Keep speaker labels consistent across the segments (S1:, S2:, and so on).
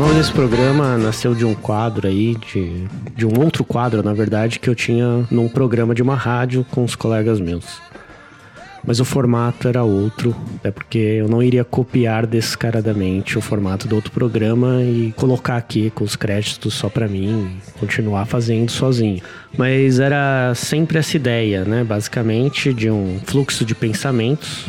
S1: nome desse programa nasceu de um quadro aí, de, de um outro quadro, na verdade, que eu tinha num programa de uma rádio com os colegas meus. Mas o formato era outro, é porque eu não iria copiar descaradamente o formato do outro programa e colocar aqui com os créditos só para mim e continuar fazendo sozinho. Mas era sempre essa ideia, né? Basicamente de um fluxo de pensamentos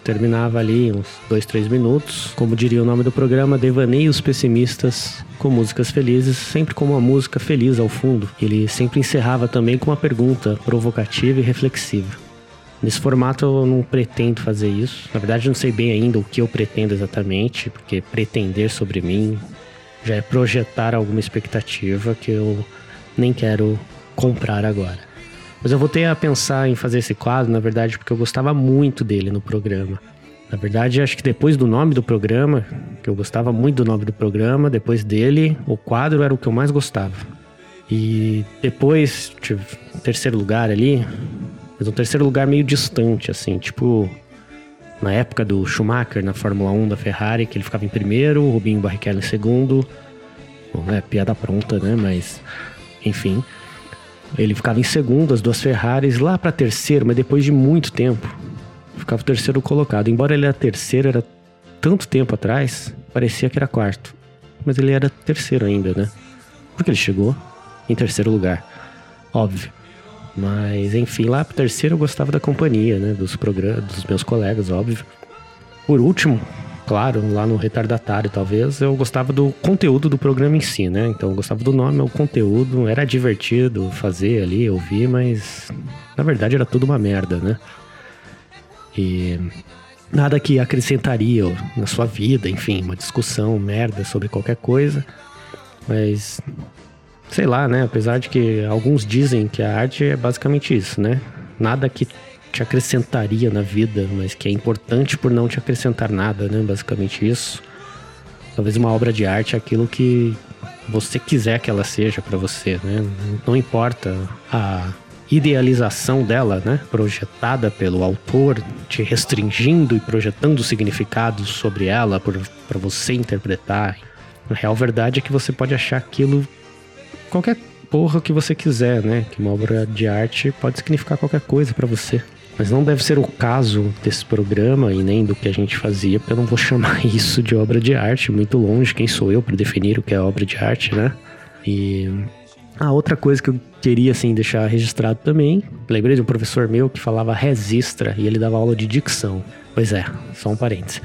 S1: que terminava ali uns dois, três minutos. Como diria o nome do programa, Devaneios Pessimistas com músicas felizes, sempre com uma música feliz ao fundo. Ele sempre encerrava também com uma pergunta provocativa e reflexiva. Nesse formato eu não pretendo fazer isso. Na verdade, não sei bem ainda o que eu pretendo exatamente, porque pretender sobre mim já é projetar alguma expectativa que eu nem quero comprar agora. Mas eu voltei a pensar em fazer esse quadro, na verdade, porque eu gostava muito dele no programa. Na verdade, acho que depois do nome do programa, que eu gostava muito do nome do programa, depois dele, o quadro era o que eu mais gostava. E depois, tive terceiro lugar ali, mas um terceiro lugar meio distante, assim, tipo na época do Schumacher na Fórmula 1 da Ferrari, que ele ficava em primeiro, o Rubinho Barrichello em segundo. Bom, é piada pronta, né? Mas, enfim. Ele ficava em segundo, as duas Ferraris, lá para terceiro, mas depois de muito tempo. Ficava o terceiro colocado. Embora ele era terceiro, era tanto tempo atrás, parecia que era quarto. Mas ele era terceiro ainda, né? Porque ele chegou em terceiro lugar. Óbvio. Mas, enfim, lá pro terceiro eu gostava da companhia, né? Dos programas, dos meus colegas, óbvio. Por último, claro, lá no retardatário, talvez, eu gostava do conteúdo do programa em si, né? Então eu gostava do nome, o conteúdo, era divertido fazer ali, ouvir, mas na verdade era tudo uma merda, né? E nada que acrescentaria na sua vida, enfim, uma discussão merda sobre qualquer coisa. Mas sei lá, né? Apesar de que alguns dizem que a arte é basicamente isso, né? Nada que te acrescentaria na vida, mas que é importante por não te acrescentar nada, né? Basicamente isso. Talvez uma obra de arte é aquilo que você quiser que ela seja para você, né? Não importa a idealização dela, né? Projetada pelo autor, te restringindo e projetando significados sobre ela para você interpretar. A real verdade é que você pode achar aquilo qualquer porra que você quiser, né? Que uma obra de arte pode significar qualquer coisa para você. Mas não deve ser o caso desse programa e nem do que a gente fazia, porque eu não vou chamar isso de obra de arte, muito longe. Quem sou eu para definir o que é obra de arte, né? E a outra coisa que eu queria assim deixar registrado também, lembrei de um professor meu que falava resistra e ele dava aula de dicção. Pois é, só um parênteses.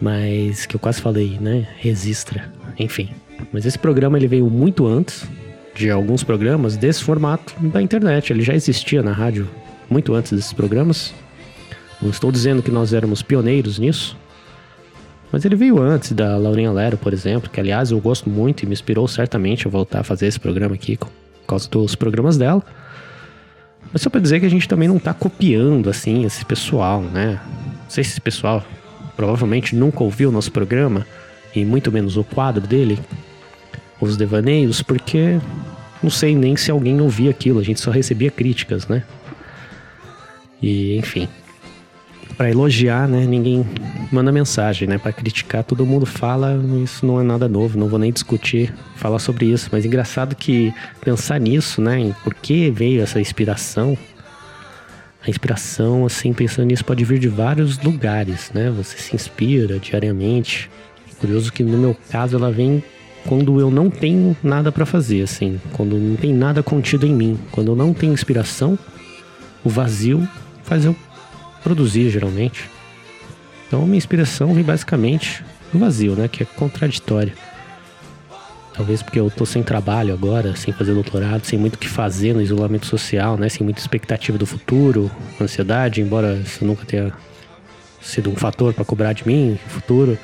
S1: Mas que eu quase falei, né? Resistra. Enfim. Mas esse programa ele veio muito antes de alguns programas desse formato da internet. Ele já existia na rádio muito antes desses programas. Não estou dizendo que nós éramos pioneiros nisso, mas ele veio antes da Laurinha Lero, por exemplo, que aliás eu gosto muito e me inspirou certamente a voltar a fazer esse programa aqui por causa dos programas dela. Mas só para dizer que a gente também não está copiando assim esse pessoal, né? Não sei se esse pessoal provavelmente nunca ouviu o nosso programa e muito menos o quadro dele, os devaneios, porque não sei nem se alguém ouvia aquilo, a gente só recebia críticas, né? E enfim, para elogiar, né, ninguém manda mensagem, né? Para criticar, todo mundo fala, isso não é nada novo, não vou nem discutir, falar sobre isso, mas engraçado que pensar nisso, né, em por que veio essa inspiração, a inspiração, assim, pensando nisso, pode vir de vários lugares, né? Você se inspira diariamente. Curioso que no meu caso ela vem quando eu não tenho nada para fazer, assim, quando não tem nada contido em mim, quando eu não tenho inspiração, o vazio faz eu produzir geralmente. Então minha inspiração vem basicamente do vazio, né, que é contraditório. Talvez porque eu tô sem trabalho agora, sem fazer doutorado, sem muito o que fazer no isolamento social, né, sem muita expectativa do futuro, ansiedade, embora isso nunca tenha sido um fator para cobrar de mim no futuro.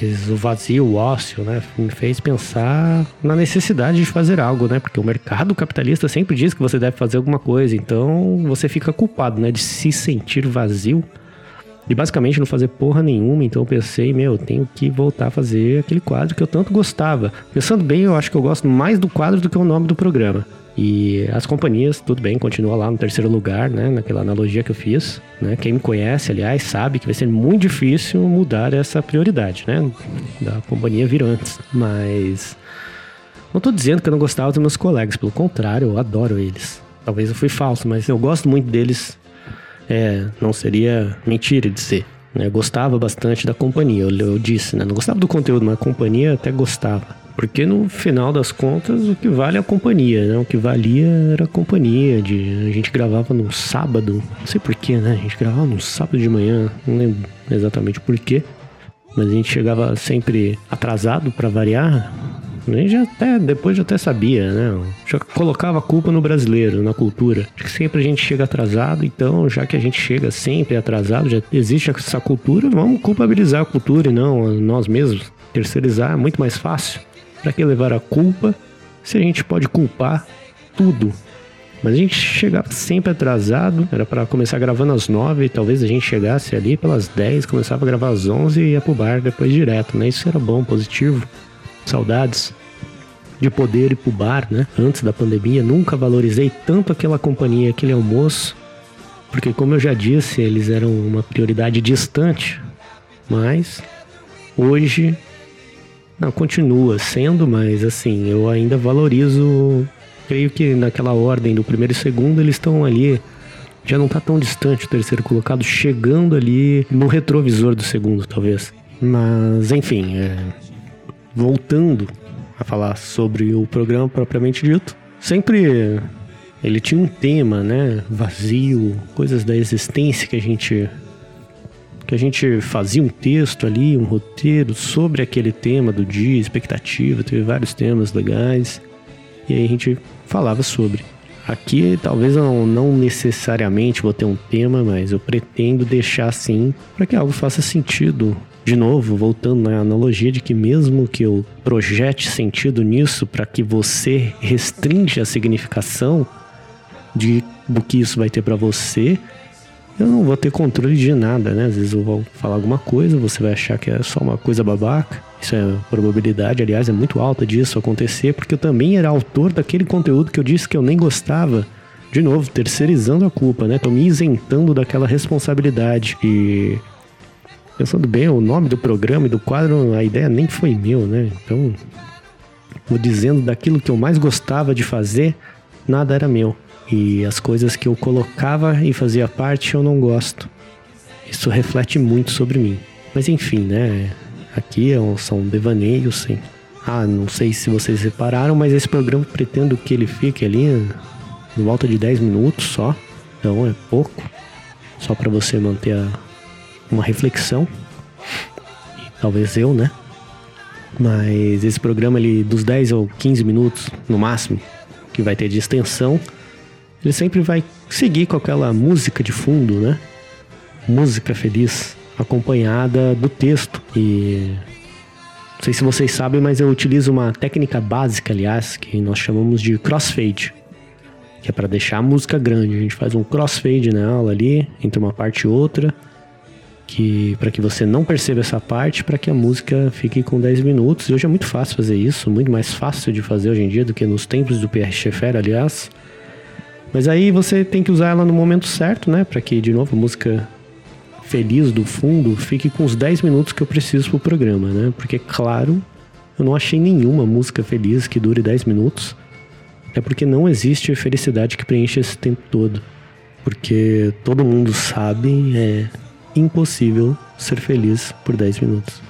S1: Mas o vazio, o ócio, né, me fez pensar na necessidade de fazer algo, né? Porque o mercado capitalista sempre diz que você deve fazer alguma coisa, então você fica culpado, né, de se sentir vazio de basicamente não fazer porra nenhuma, então eu pensei, meu, eu tenho que voltar a fazer aquele quadro que eu tanto gostava. Pensando bem, eu acho que eu gosto mais do quadro do que o nome do programa. E as companhias, tudo bem, continua lá no terceiro lugar, né? Naquela analogia que eu fiz, né? Quem me conhece, aliás, sabe que vai ser muito difícil mudar essa prioridade, né? Da companhia vir antes. Mas não tô dizendo que eu não gostava dos meus colegas, pelo contrário, eu adoro eles. Talvez eu fui falso, mas eu gosto muito deles. É, não seria mentira dizer. Né? Gostava bastante da companhia, eu, eu disse, né? Não gostava do conteúdo, mas a companhia até gostava. Porque no final das contas o que vale é a companhia, né? O que valia era a companhia. De, a gente gravava no sábado, não sei porquê, né? A gente gravava no sábado de manhã, não lembro exatamente porquê. Mas a gente chegava sempre atrasado para variar. A gente já até, depois já até sabia, né? Já colocava a culpa no brasileiro, na cultura. Acho que sempre a gente chega atrasado, então já que a gente chega sempre atrasado, já existe essa cultura, vamos culpabilizar a cultura e não nós mesmos. Terceirizar é muito mais fácil. Para que levar a culpa se a gente pode culpar tudo? Mas a gente chegava sempre atrasado, era para começar gravando às nove, talvez a gente chegasse ali pelas dez, começava a gravar às onze e ia pro bar depois direto, né? Isso era bom, positivo. Saudades de poder ir pro bar, né? Antes da pandemia, nunca valorizei tanto aquela companhia, aquele almoço, porque como eu já disse, eles eram uma prioridade distante, mas hoje não, continua sendo, mas assim, eu ainda valorizo. Creio que naquela ordem do primeiro e segundo eles estão ali. Já não tá tão distante o terceiro colocado, chegando ali no retrovisor do segundo, talvez. Mas, enfim, é... voltando a falar sobre o programa propriamente dito, sempre ele tinha um tema, né? Vazio, coisas da existência que a gente que a gente fazia um texto ali, um roteiro sobre aquele tema do dia, expectativa, teve vários temas legais, e aí a gente falava sobre. Aqui talvez eu não necessariamente vou ter um tema, mas eu pretendo deixar assim para que algo faça sentido. De novo, voltando na analogia de que mesmo que eu projete sentido nisso para que você restringe a significação de do que isso vai ter para você, eu não vou ter controle de nada, né? Às vezes eu vou falar alguma coisa, você vai achar que é só uma coisa babaca. Isso é probabilidade, aliás, é muito alta disso acontecer, porque eu também era autor daquele conteúdo que eu disse que eu nem gostava. De novo, terceirizando a culpa, né? Tô me isentando daquela responsabilidade. E pensando bem, o nome do programa e do quadro, a ideia nem foi meu, né? Então, vou dizendo daquilo que eu mais gostava de fazer, nada era meu. E as coisas que eu colocava e fazia parte eu não gosto. Isso reflete muito sobre mim. Mas enfim, né? Aqui é são devaneios, sim. Ah, não sei se vocês repararam, mas esse programa pretendo que ele fique ali em volta de 10 minutos só. Então é pouco. Só para você manter a, uma reflexão. Talvez eu, né? Mas esse programa ali dos 10 ou 15 minutos no máximo que vai ter de extensão ele sempre vai seguir com aquela música de fundo, né? Música feliz, acompanhada do texto. E não sei se vocês sabem, mas eu utilizo uma técnica básica, aliás, que nós chamamos de crossfade, que é para deixar a música grande. A gente faz um crossfade na aula ali, entre uma parte e outra, que para que você não perceba essa parte, para que a música fique com 10 minutos. E hoje é muito fácil fazer isso, muito mais fácil de fazer hoje em dia do que nos tempos do PR Schaeffer, aliás. Mas aí você tem que usar ela no momento certo, né? Para que, de novo, a música feliz do fundo fique com os 10 minutos que eu preciso pro programa, né? Porque, claro, eu não achei nenhuma música feliz que dure 10 minutos. É porque não existe felicidade que preencha esse tempo todo. Porque todo mundo sabe, é impossível ser feliz por 10 minutos.